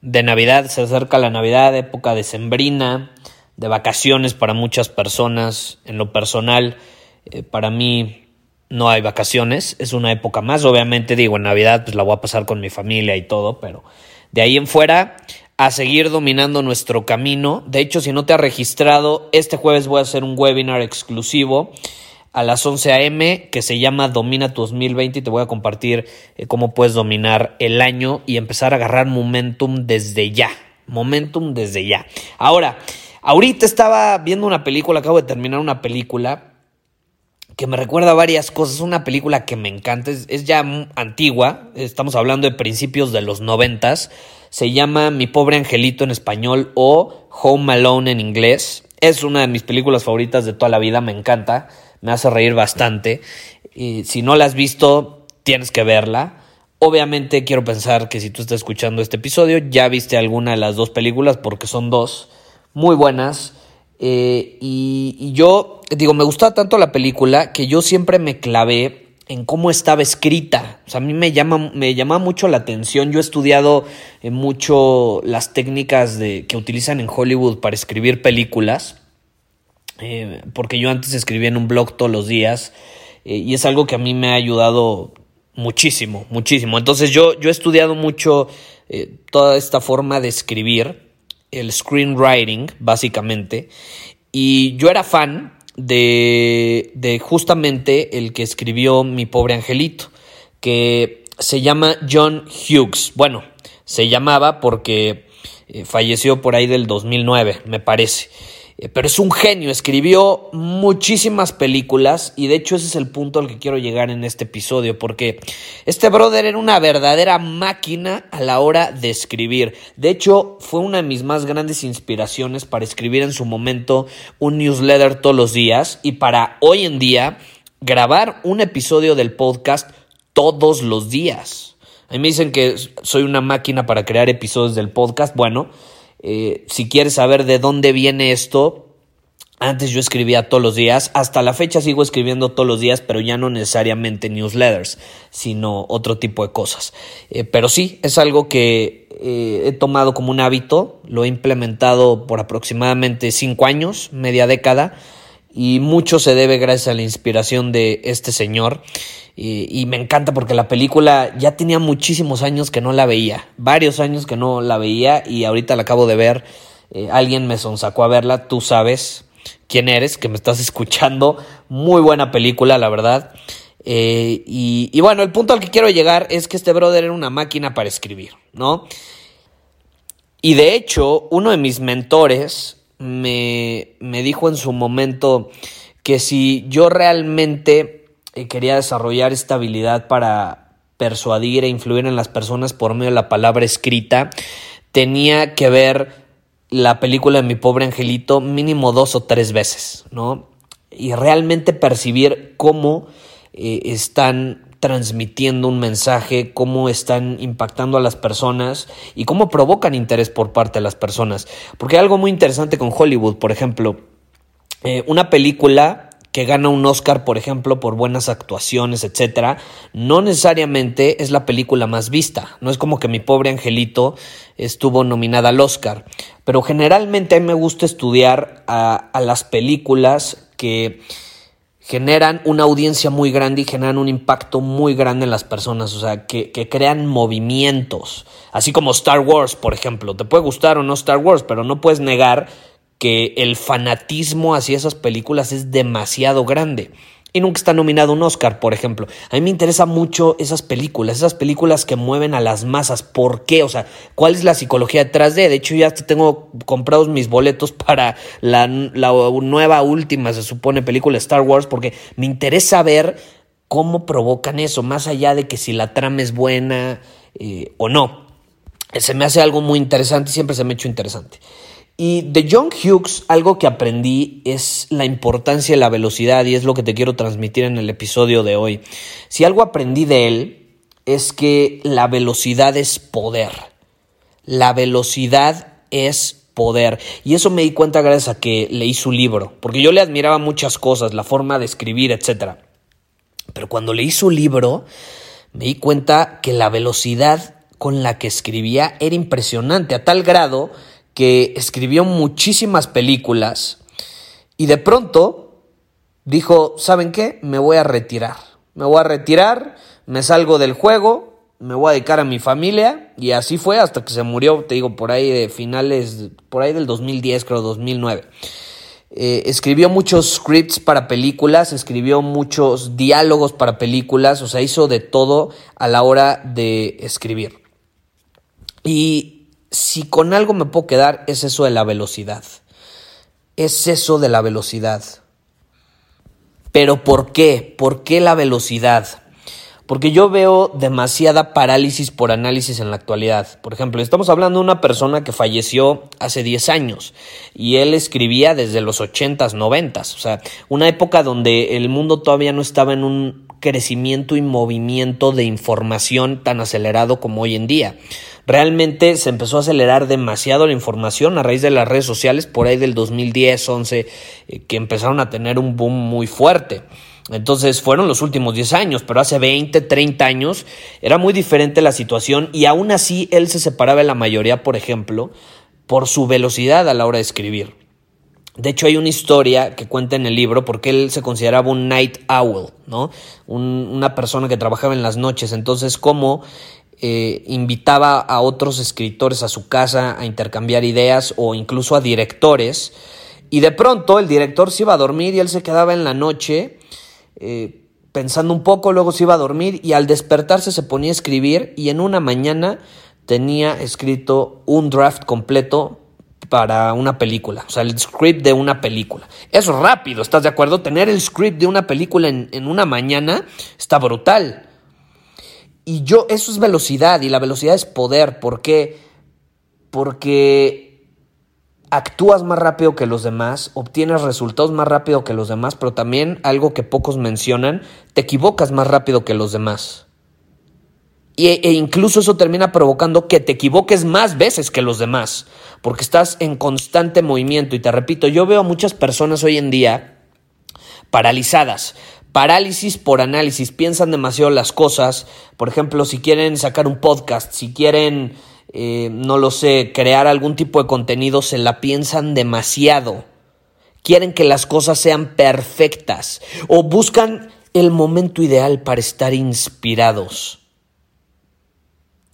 de Navidad, se acerca la Navidad, época de sembrina, de vacaciones para muchas personas. En lo personal, eh, para mí no hay vacaciones, es una época más. Obviamente, digo, en Navidad pues la voy a pasar con mi familia y todo, pero de ahí en fuera a seguir dominando nuestro camino. De hecho, si no te has registrado, este jueves voy a hacer un webinar exclusivo a las 11 a.m. que se llama Domina tu 2020 y te voy a compartir eh, cómo puedes dominar el año y empezar a agarrar momentum desde ya. Momentum desde ya. Ahora, ahorita estaba viendo una película, acabo de terminar una película que me recuerda varias cosas. Una película que me encanta, es, ya antigua, estamos hablando de principios de los noventas. Se llama Mi pobre angelito en español o Home Alone en inglés. Es una de mis películas favoritas de toda la vida, me encanta, me hace reír bastante. Y si no la has visto, tienes que verla. Obviamente quiero pensar que si tú estás escuchando este episodio, ya viste alguna de las dos películas porque son dos muy buenas. Eh, y, yo, digo, me gustaba tanto la película que yo siempre me clavé en cómo estaba escrita. O sea, a mí me llama, me llama mucho la atención. Yo he estudiado eh, mucho las técnicas de, que utilizan en Hollywood para escribir películas. Eh, porque yo antes escribía en un blog todos los días. y es algo que a mí me ha ayudado muchísimo, muchísimo. Entonces yo, yo he estudiado mucho toda esta forma de escribir el screenwriting, básicamente. Y yo era fan de, de justamente el que escribió Mi pobre angelito, que se llama John Hughes. Bueno, se llamaba porque eh, falleció por ahí del 2009, me parece. Eh, pero es un genio, escribió muchísimas películas y de hecho ese es el punto al que quiero llegar en este episodio, porque este brother era una verdadera máquina a la hora de escribir. De hecho, fue una de mis más grandes inspiraciones para escribir en su momento un newsletter todos los días y para hoy en día grabar un episodio del podcast todos los días. A mí me dicen que soy una máquina para crear episodios del podcast. Bueno, eh, si quieres saber de dónde viene esto, antes yo escribía todos los días, hasta la fecha sigo escribiendo todos los días, pero ya no necesariamente newsletters, sino otro tipo de cosas. Eh, pero sí, es algo que eh, he tomado como un hábito, lo he implementado por aproximadamente cinco años, media década, y mucho se debe gracias a la inspiración de este señor. Y, me encanta porque la película ya tenía muchísimos años que no la veía, varios años que no la veía y ahorita la acabo de ver. Eh, alguien me sonsacó a verla, tú sabes quién eres, que me estás escuchando. Muy buena película, la verdad. Eh, y, y, bueno, el punto al que quiero llegar es que este brother era una máquina para escribir, ¿no? Y de hecho, uno de mis mentores me, me dijo en su momento que si yo realmente quería desarrollar esta habilidad para persuadir e influir en las personas por medio de la palabra escrita, tenía que ver la película de mi pobre angelito mínimo dos o tres veces, ¿no? Y realmente percibir cómo eh, están transmitiendo un mensaje, cómo están impactando a las personas y cómo provocan interés por parte de las personas. Porque hay algo muy interesante con Hollywood, por ejemplo, eh, una película que gana un Oscar, por ejemplo, por buenas actuaciones, etcétera, no necesariamente es la película más vista. No es como que mi pobre angelito estuvo nominada al Oscar. Pero generalmente a mí me gusta estudiar a, las películas que generan una audiencia muy grande y generan un impacto muy grande en las personas, o sea, que, que, crean movimientos, así como Star Wars, por ejemplo. Te puede gustar o no Star Wars, pero no puedes negar que el fanatismo hacia esas películas es demasiado grande y nunca está nominado un Oscar, por ejemplo. A mí me interesan mucho esas películas, esas películas que mueven a las masas. ¿Por qué? O sea, ¿cuál es la psicología detrás de? De hecho, ya tengo comprados mis boletos para la, nueva, última, se supone, película Star Wars, porque me interesa ver cómo provocan eso, más allá de que si la trama es buena eh, o no. Se me hace algo muy interesante siempre se me ha hecho interesante. Y de John Hughes, algo que aprendí es la importancia de la velocidad y es lo que te quiero transmitir en el episodio de hoy. Si algo aprendí de él es que la velocidad es poder. La velocidad es poder. Y eso me di cuenta gracias a que leí su libro, porque yo le admiraba muchas cosas, la forma de escribir, etc. Pero cuando leí su libro, me di cuenta que la velocidad con la que escribía era impresionante, a tal grado que escribió muchísimas películas y de pronto dijo, ¿saben qué? Me voy a retirar. Me voy a retirar, me salgo del juego, me voy a dedicar a mi familia y así fue hasta que se murió, te digo, por ahí de finales, por ahí del 2010, creo, 2009. Eh, escribió muchos scripts para películas, escribió muchos diálogos para películas, o sea, hizo de todo a la hora de escribir. Y si con algo me puedo quedar es eso de la velocidad. Es eso de la velocidad. Pero ¿por qué? ¿Por qué la velocidad? Porque yo veo demasiada parálisis por análisis en la actualidad. Por ejemplo, estamos hablando de una persona que falleció hace 10 años y él escribía desde los 80s, 90s. O sea, una época donde el mundo todavía no estaba en un crecimiento y movimiento de información tan acelerado como hoy en día. Realmente se empezó a acelerar demasiado la información a raíz de las redes sociales por ahí del 2010, 11, eh, que empezaron a tener un boom muy fuerte. Entonces fueron los últimos 10 años, pero hace 20, 30 años era muy diferente la situación y aún así él se separaba de la mayoría, por ejemplo, por su velocidad a la hora de escribir. De hecho, hay una historia que cuenta en el libro porque él se consideraba un night owl, ¿no? una persona que trabajaba en las noches. Entonces, cómo eh, invitaba a otros escritores a su casa a intercambiar ideas o incluso a directores. Y de pronto el director se iba a dormir y él se quedaba en la noche eh, pensando un poco, luego se iba a dormir y al despertarse se ponía a escribir y en una mañana tenía escrito un draft completo para una película, o sea, el script de una película. Es rápido, ¿estás de acuerdo? Tener el script de una película en, en una mañana está brutal. Y yo, eso es velocidad y la velocidad es poder. ¿Por qué? Porque actúas más rápido que los demás, obtienes resultados más rápido que los demás, pero también algo que pocos mencionan, te equivocas más rápido que los demás. E, e incluso eso termina provocando que te equivoques más veces que los demás, porque estás en constante movimiento. Y te repito, yo veo a muchas personas hoy en día paralizadas, parálisis por análisis, piensan demasiado las cosas. Por ejemplo, si quieren sacar un podcast, si quieren, eh, no lo sé, crear algún tipo de contenido, se la piensan demasiado. Quieren que las cosas sean perfectas o buscan el momento ideal para estar inspirados.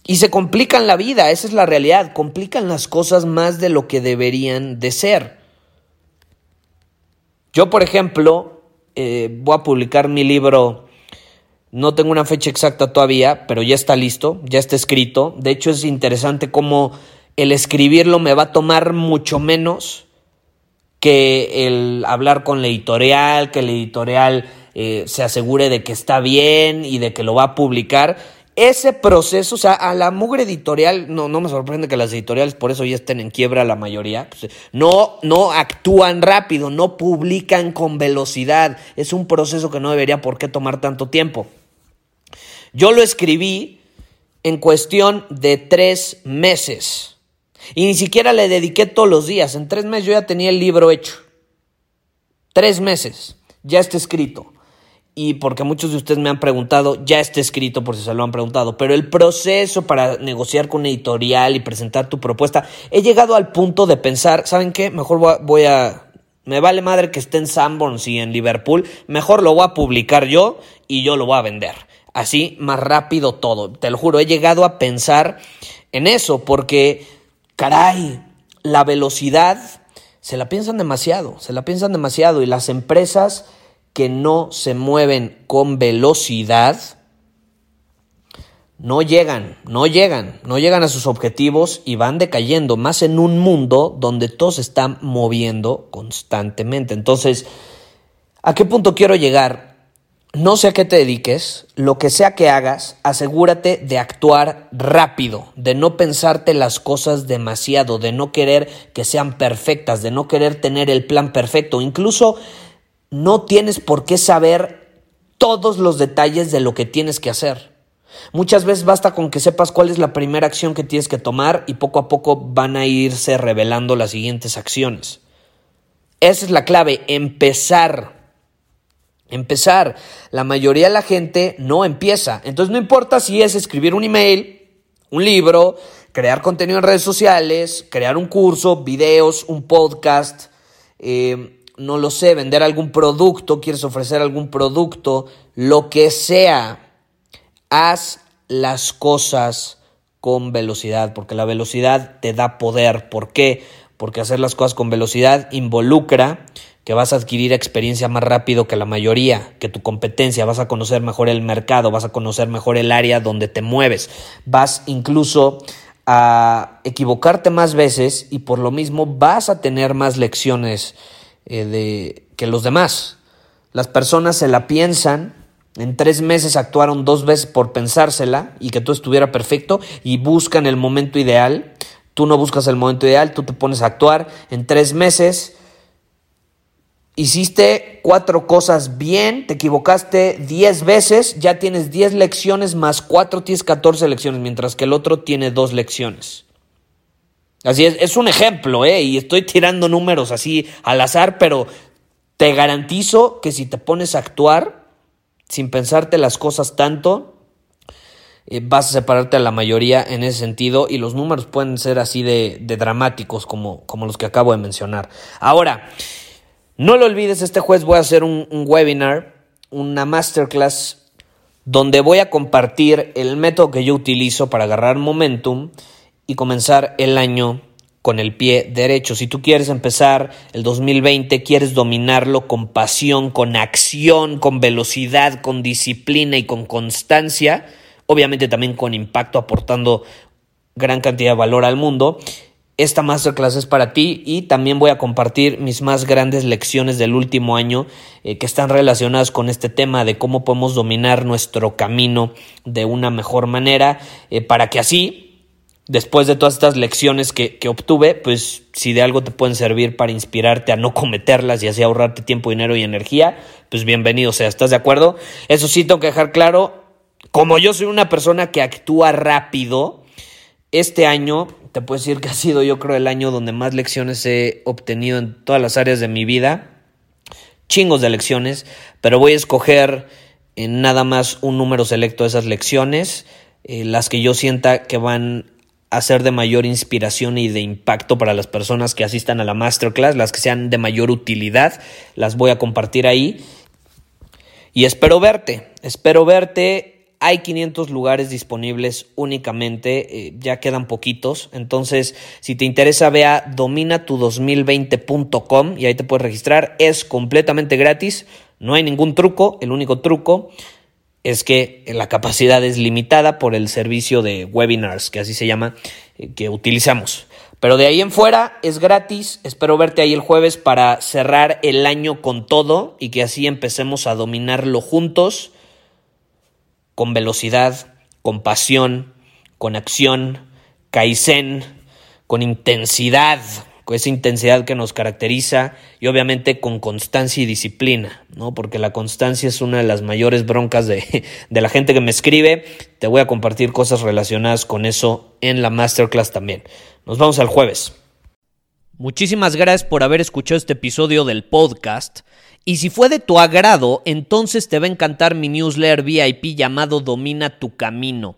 Y se complican la vida, esa es la realidad, complican las cosas más de lo que deberían de ser. Yo, por ejemplo, eh, voy a publicar mi libro. No tengo una fecha exacta todavía, pero ya está listo, ya está escrito. De hecho, es interesante cómo el escribirlo me va a tomar mucho menos que el hablar con la editorial, que el editorial eh, se asegure de que está bien y de que lo va a publicar ese proceso, o sea, a la mugre editorial, no, no me sorprende que las editoriales por eso ya estén en quiebra la mayoría, pues, no, no actúan rápido, no publican con velocidad, es un proceso que no debería por qué tomar tanto tiempo. Yo lo escribí en cuestión de tres meses y ni siquiera le dediqué todos los días, en tres meses yo ya tenía el libro hecho, tres meses, ya está escrito y porque muchos de ustedes me han preguntado, ya está escrito por si se lo han preguntado, pero el proceso para negociar con editorial y presentar tu propuesta, he llegado al punto de pensar, ¿saben qué? Mejor voy a, Me vale madre que esté en Sanborns y en Liverpool. Mejor lo voy a publicar yo y yo lo voy a vender. Así, más rápido todo. Te lo juro, he llegado a pensar en eso porque, caray, la velocidad se la piensan demasiado, se la piensan demasiado y las empresas que no se mueven con velocidad no llegan, no llegan, no llegan a sus objetivos y van decayendo, más en un mundo donde todo se está moviendo constantemente. Entonces, ¿a qué punto quiero llegar? No sé a qué te dediques, lo que sea que hagas, asegúrate de actuar rápido, de no pensarte las cosas demasiado, de no querer que sean perfectas, de no querer tener el plan perfecto. Incluso no tienes por qué saber todos los detalles de lo que tienes que hacer. Muchas veces basta con que sepas cuál es la primera acción que tienes que tomar y poco a poco van a irse revelando las siguientes acciones. Esa es la clave, empezar. Empezar. La mayoría de la gente no empieza. Entonces no importa si es escribir un email, un libro, crear contenido en redes sociales, crear un curso, videos, un podcast, eh, no lo sé, vender algún producto, quieres ofrecer algún producto, lo que sea haz las cosas con velocidad, porque la velocidad te da poder. ¿Por qué? Porque hacer las cosas con velocidad involucra que vas a adquirir experiencia más rápido que la mayoría, que tu competencia, vas a conocer mejor el mercado, vas a conocer mejor el área donde te mueves, vas incluso a equivocarte más veces y por lo mismo vas a tener más lecciones eh, de, que los demás. Las personas se la piensan en tres meses actuaron dos veces por pensársela y que todo estuviera perfecto y buscan el momento ideal. Tú no buscas el momento ideal, tú te pones a actuar. En tres meses hiciste cuatro cosas bien, te equivocaste diez veces, ya tienes diez lecciones más cuatro, tienes catorce lecciones, mientras que el otro tiene dos lecciones. Así es, es un ejemplo, ¿eh? Y estoy tirando números así al azar, pero te garantizo que si te pones a actuar, sin pensarte las cosas tanto, eh, vas a separarte a la mayoría en ese sentido y los números pueden ser así de, dramáticos como, como, los que acabo de mencionar. Ahora, no lo olvides, este jueves voy a hacer un, un webinar, una masterclass, donde voy a compartir el método que yo utilizo para agarrar momentum y comenzar el año con el pie derecho. Si tú quieres empezar el 2020, quieres dominarlo con pasión, con acción, con velocidad, con disciplina y con constancia, obviamente también con impacto, aportando gran cantidad de valor al mundo. Esta masterclass es para ti y también voy a compartir mis más grandes lecciones del último año eh, que están relacionadas con este tema de cómo podemos dominar nuestro camino de una mejor manera eh, para que así después de todas estas lecciones que, obtuve, pues si de algo te pueden servir para inspirarte a no cometerlas y así ahorrarte tiempo, dinero y energía, pues bienvenido sea, ¿estás de acuerdo? Eso sí, tengo que dejar claro, como yo soy una persona que actúa rápido, este año, te puedo decir que ha sido yo creo el año donde más lecciones he obtenido en todas las áreas de mi vida, chingos de lecciones, pero voy a escoger en nada más un número selecto de esas lecciones, eh, las que yo sienta que van a ser de mayor inspiración y de impacto para las personas que asistan a la masterclass, las que sean de mayor utilidad, las voy a compartir ahí. Y espero verte, espero verte. Hay 500 lugares disponibles únicamente, eh, ya quedan poquitos. Entonces, si te interesa, ve a dominatu2020.com y ahí te puedes registrar. Es completamente gratis, no hay ningún truco. El único truco es que la capacidad es limitada por el servicio de webinars, que así se llama, eh, que utilizamos. Pero de ahí en fuera es gratis. Espero verte ahí el jueves para cerrar el año con todo y que así empecemos a dominarlo juntos, con velocidad, con pasión, con acción, kaizen, con intensidad, con esa intensidad que nos caracteriza y obviamente con constancia y disciplina, ¿no? Porque la constancia es una de las mayores broncas de, de la gente que me escribe. Te voy a compartir cosas relacionadas con eso en la masterclass también. Nos vamos al jueves. Muchísimas gracias por haber escuchado este episodio del podcast. Y si fue de tu agrado, entonces te va a encantar mi newsletter VIP llamado Domina tu Camino.